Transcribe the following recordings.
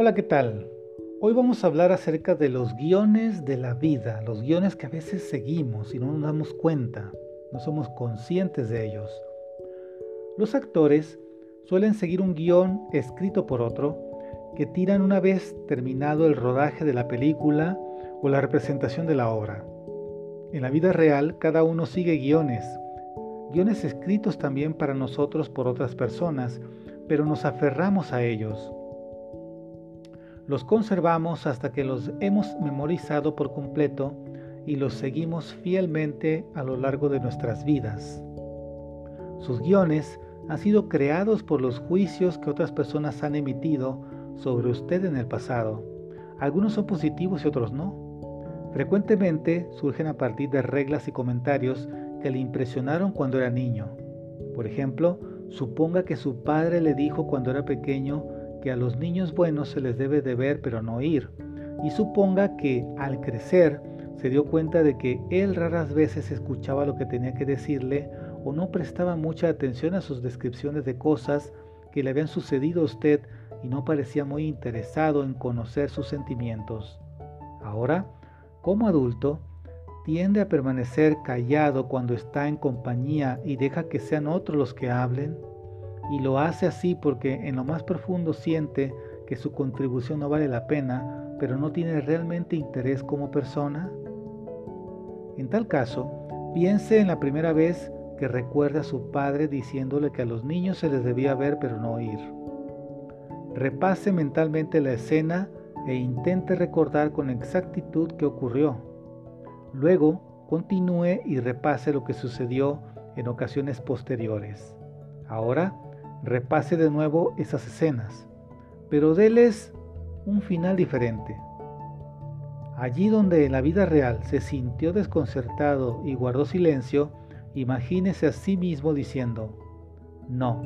Hola, ¿qué tal? Hoy vamos a hablar acerca de los guiones de la vida, los guiones que a veces seguimos y no nos damos cuenta, no somos conscientes de ellos. Los actores suelen seguir un guion escrito por otro que tiran una vez terminado el rodaje de la película o la representación de la obra. En la vida real cada uno sigue guiones, guiones escritos también para nosotros por otras personas, pero nos aferramos a ellos los conservamos hasta que los hemos memorizado por completo y los seguimos fielmente a lo largo de nuestras vidas. Sus guiones han sido creados por los juicios que otras personas han emitido sobre usted en el pasado. Algunos son positivos y otros no. Frecuentemente surgen a partir de reglas y comentarios que le impresionaron cuando era niño. Por ejemplo, suponga que su padre le dijo cuando era pequeño que a los niños buenos se les debe de ver pero no oír, y suponga que al crecer se dio cuenta de que él raras veces escuchaba lo que tenía que decirle o no prestaba mucha atención a sus descripciones de cosas que le habían sucedido a usted y no parecía muy interesado en conocer sus sentimientos. Ahora, como adulto, tiende a permanecer callado cuando está en compañía y deja que sean otros los que hablen y lo hace así porque en lo más profundo siente que su contribución no vale la pena, pero no tiene realmente interés como persona? En tal caso, piense en la primera vez que recuerda a su padre diciéndole que a los niños se les debía ver pero no oír. Repase mentalmente la escena e intente recordar con exactitud qué ocurrió. Luego, continúe y repase lo que sucedió en ocasiones posteriores. Ahora, repase de nuevo esas escenas, pero déles un final diferente. Allí donde en la vida real se sintió desconcertado y guardó silencio, imagínese a sí mismo diciendo, no,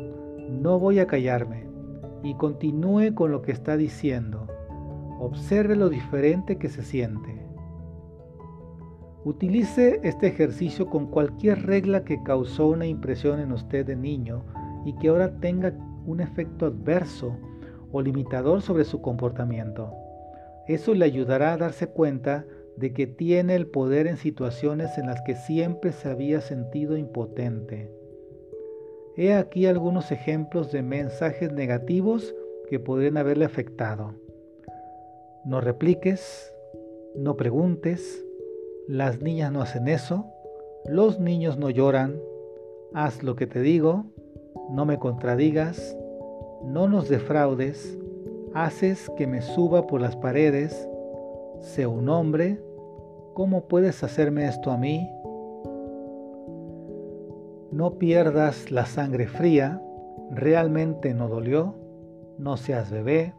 no voy a callarme, y continúe con lo que está diciendo. Observe lo diferente que se siente. Utilice este ejercicio con cualquier regla que causó una impresión en usted de niño y que ahora tenga un efecto adverso o limitador sobre su comportamiento. Eso le ayudará a darse cuenta de que tiene el poder en situaciones en las que siempre se había sentido impotente. He aquí algunos ejemplos de mensajes negativos que podrían haberle afectado. No repliques, no preguntes, las niñas no hacen eso, los niños no lloran, haz lo que te digo, no me contradigas, no nos defraudes, haces que me suba por las paredes, sé un hombre, ¿cómo puedes hacerme esto a mí? No pierdas la sangre fría, realmente no dolió, no seas bebé,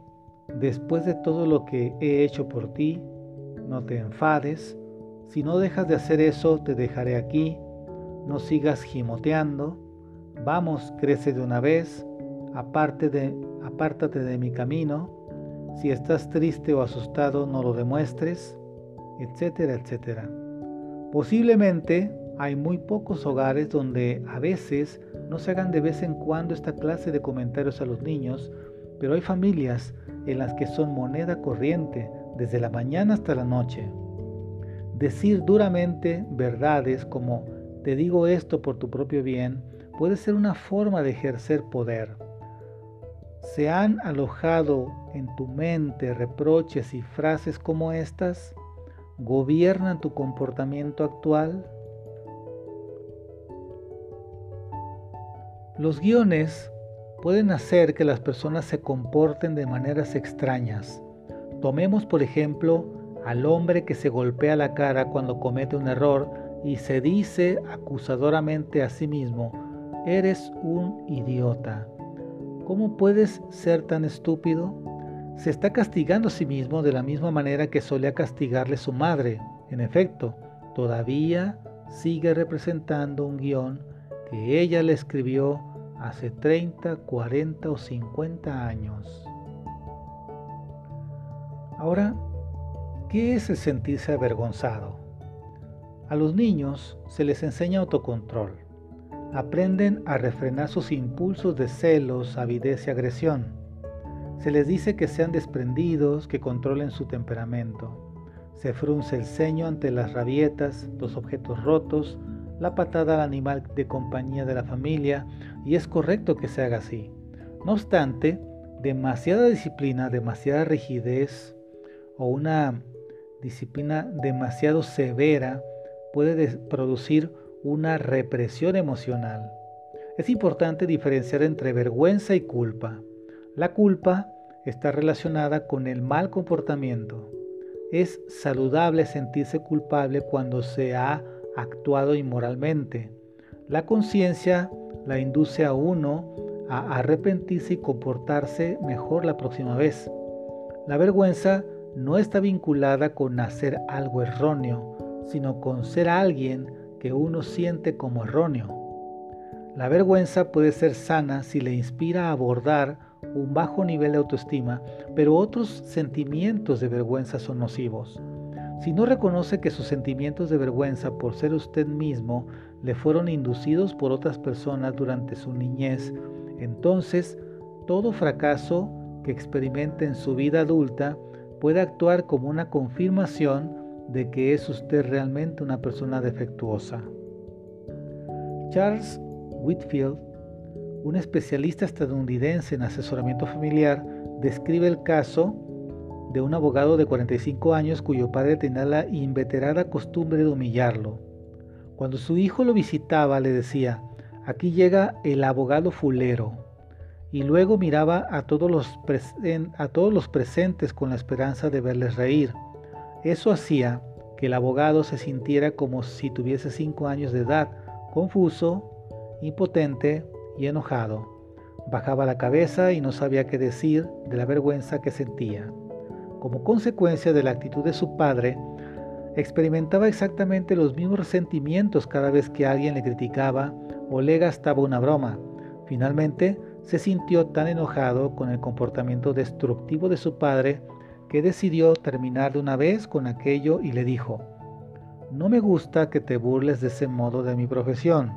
después de todo lo que he hecho por ti, no te enfades, si no dejas de hacer eso te dejaré aquí, no sigas gimoteando, Vamos, crece de una vez, aparte de, apártate de mi camino, si estás triste o asustado no lo demuestres, etcétera, etcétera. Posiblemente hay muy pocos hogares donde a veces no se hagan de vez en cuando esta clase de comentarios a los niños, pero hay familias en las que son moneda corriente desde la mañana hasta la noche. Decir duramente verdades como te digo esto por tu propio bien puede ser una forma de ejercer poder. ¿Se han alojado en tu mente reproches y frases como estas? ¿Gobiernan tu comportamiento actual? Los guiones pueden hacer que las personas se comporten de maneras extrañas. Tomemos por ejemplo al hombre que se golpea la cara cuando comete un error y se dice acusadoramente a sí mismo, Eres un idiota. ¿Cómo puedes ser tan estúpido? Se está castigando a sí mismo de la misma manera que solía castigarle su madre. En efecto, todavía sigue representando un guion que ella le escribió hace 30, 40 o 50 años. Ahora, ¿qué es el sentirse avergonzado? A los niños se les enseña autocontrol aprenden a refrenar sus impulsos de celos, avidez y agresión. Se les dice que sean desprendidos, que controlen su temperamento. Se frunce el ceño ante las rabietas, los objetos rotos, la patada al animal de compañía de la familia, y es correcto que se haga así. No obstante, demasiada disciplina, demasiada rigidez o una disciplina demasiado severa puede producir una represión emocional. Es importante diferenciar entre vergüenza y culpa. La culpa está relacionada con el mal comportamiento. Es saludable sentirse culpable cuando se ha actuado inmoralmente. La conciencia la induce a uno a arrepentirse y comportarse mejor la próxima vez. La vergüenza no está vinculada con hacer algo erróneo, sino con ser alguien que uno siente como erróneo. La vergüenza puede ser sana si le inspira a abordar un bajo nivel de autoestima, pero otros sentimientos de vergüenza son nocivos. Si no reconoce que sus sentimientos de vergüenza por ser usted mismo le fueron inducidos por otras personas durante su niñez, entonces todo fracaso que experimente en su vida adulta puede actuar como una confirmación de que es usted realmente una persona defectuosa. Charles Whitfield, un especialista estadounidense en asesoramiento familiar, describe el caso de un abogado de 45 años cuyo padre tenía la inveterada costumbre de humillarlo. Cuando su hijo lo visitaba le decía, aquí llega el abogado fulero, y luego miraba a todos los, a todos los presentes con la esperanza de verles reír. Eso hacía que el abogado se sintiera como si tuviese cinco años de edad, confuso, impotente y enojado. Bajaba la cabeza y no sabía qué decir de la vergüenza que sentía como consecuencia de la actitud de su padre, experimentaba exactamente los mismos resentimientos cada vez que alguien le criticaba o le gastaba una broma. Finalmente, se sintió tan enojado con el comportamiento destructivo de su padre que decidió terminar de una vez con aquello y le dijo, no me gusta que te burles de ese modo de mi profesión,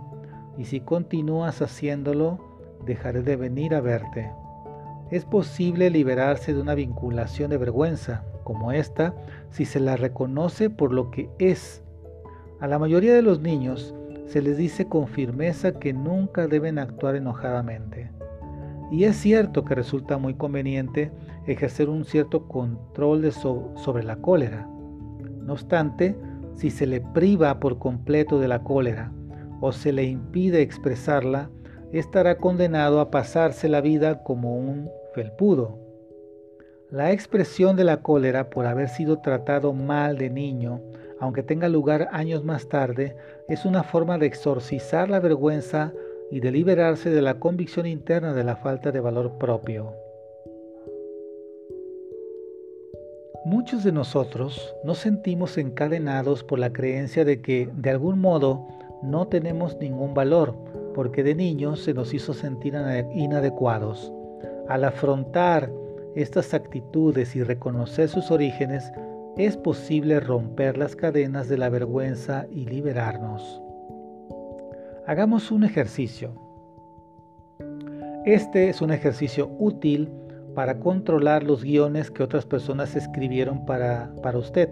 y si continúas haciéndolo, dejaré de venir a verte. Es posible liberarse de una vinculación de vergüenza como esta si se la reconoce por lo que es. A la mayoría de los niños se les dice con firmeza que nunca deben actuar enojadamente. Y es cierto que resulta muy conveniente ejercer un cierto control sobre la cólera. No obstante, si se le priva por completo de la cólera o se le impide expresarla, estará condenado a pasarse la vida como un felpudo. La expresión de la cólera por haber sido tratado mal de niño, aunque tenga lugar años más tarde, es una forma de exorcizar la vergüenza y de liberarse de la convicción interna de la falta de valor propio. Muchos de nosotros nos sentimos encadenados por la creencia de que, de algún modo, no tenemos ningún valor, porque de niños se nos hizo sentir inadecuados. Al afrontar estas actitudes y reconocer sus orígenes, es posible romper las cadenas de la vergüenza y liberarnos. Hagamos un ejercicio. Este es un ejercicio útil para controlar los guiones que otras personas escribieron para, para usted.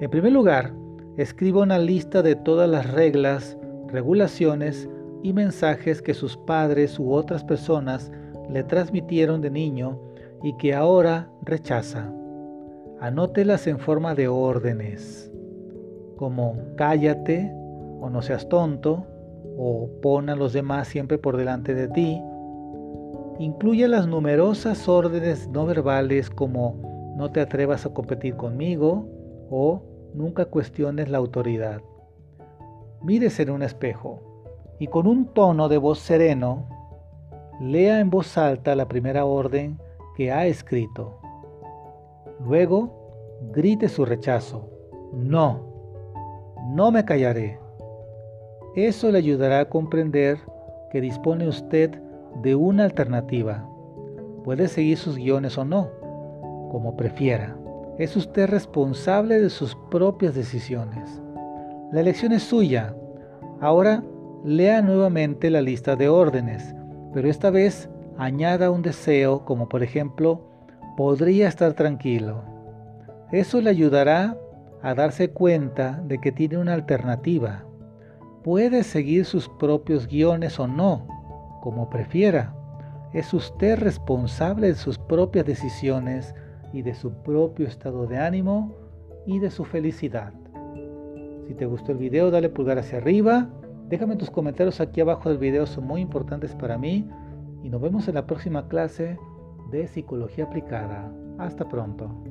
En primer lugar, escriba una lista de todas las reglas, regulaciones y mensajes que sus padres u otras personas le transmitieron de niño y que ahora rechaza. Anótelas en forma de órdenes, como cállate o no seas tonto o pon a los demás siempre por delante de ti. Incluye las numerosas órdenes no verbales como no te atrevas a competir conmigo o nunca cuestiones la autoridad. Mírese en un espejo y con un tono de voz sereno, lea en voz alta la primera orden que ha escrito. Luego, grite su rechazo. No, no me callaré. Eso le ayudará a comprender que dispone usted de una alternativa. Puede seguir sus guiones o no, como prefiera. Es usted responsable de sus propias decisiones. La elección es suya. Ahora Lea nuevamente la lista de órdenes, pero esta vez añada un deseo como por ejemplo, podría estar tranquilo. Eso le ayudará a darse cuenta de que tiene una alternativa. Puede seguir sus propios guiones o no, como prefiera. Es usted responsable de sus propias decisiones y de su propio estado de ánimo y de su felicidad. Si te gustó el video, dale pulgar hacia arriba. Déjame tus comentarios aquí abajo del video, son muy importantes para mí. Y nos vemos en la próxima clase de Psicología Aplicada. Hasta pronto.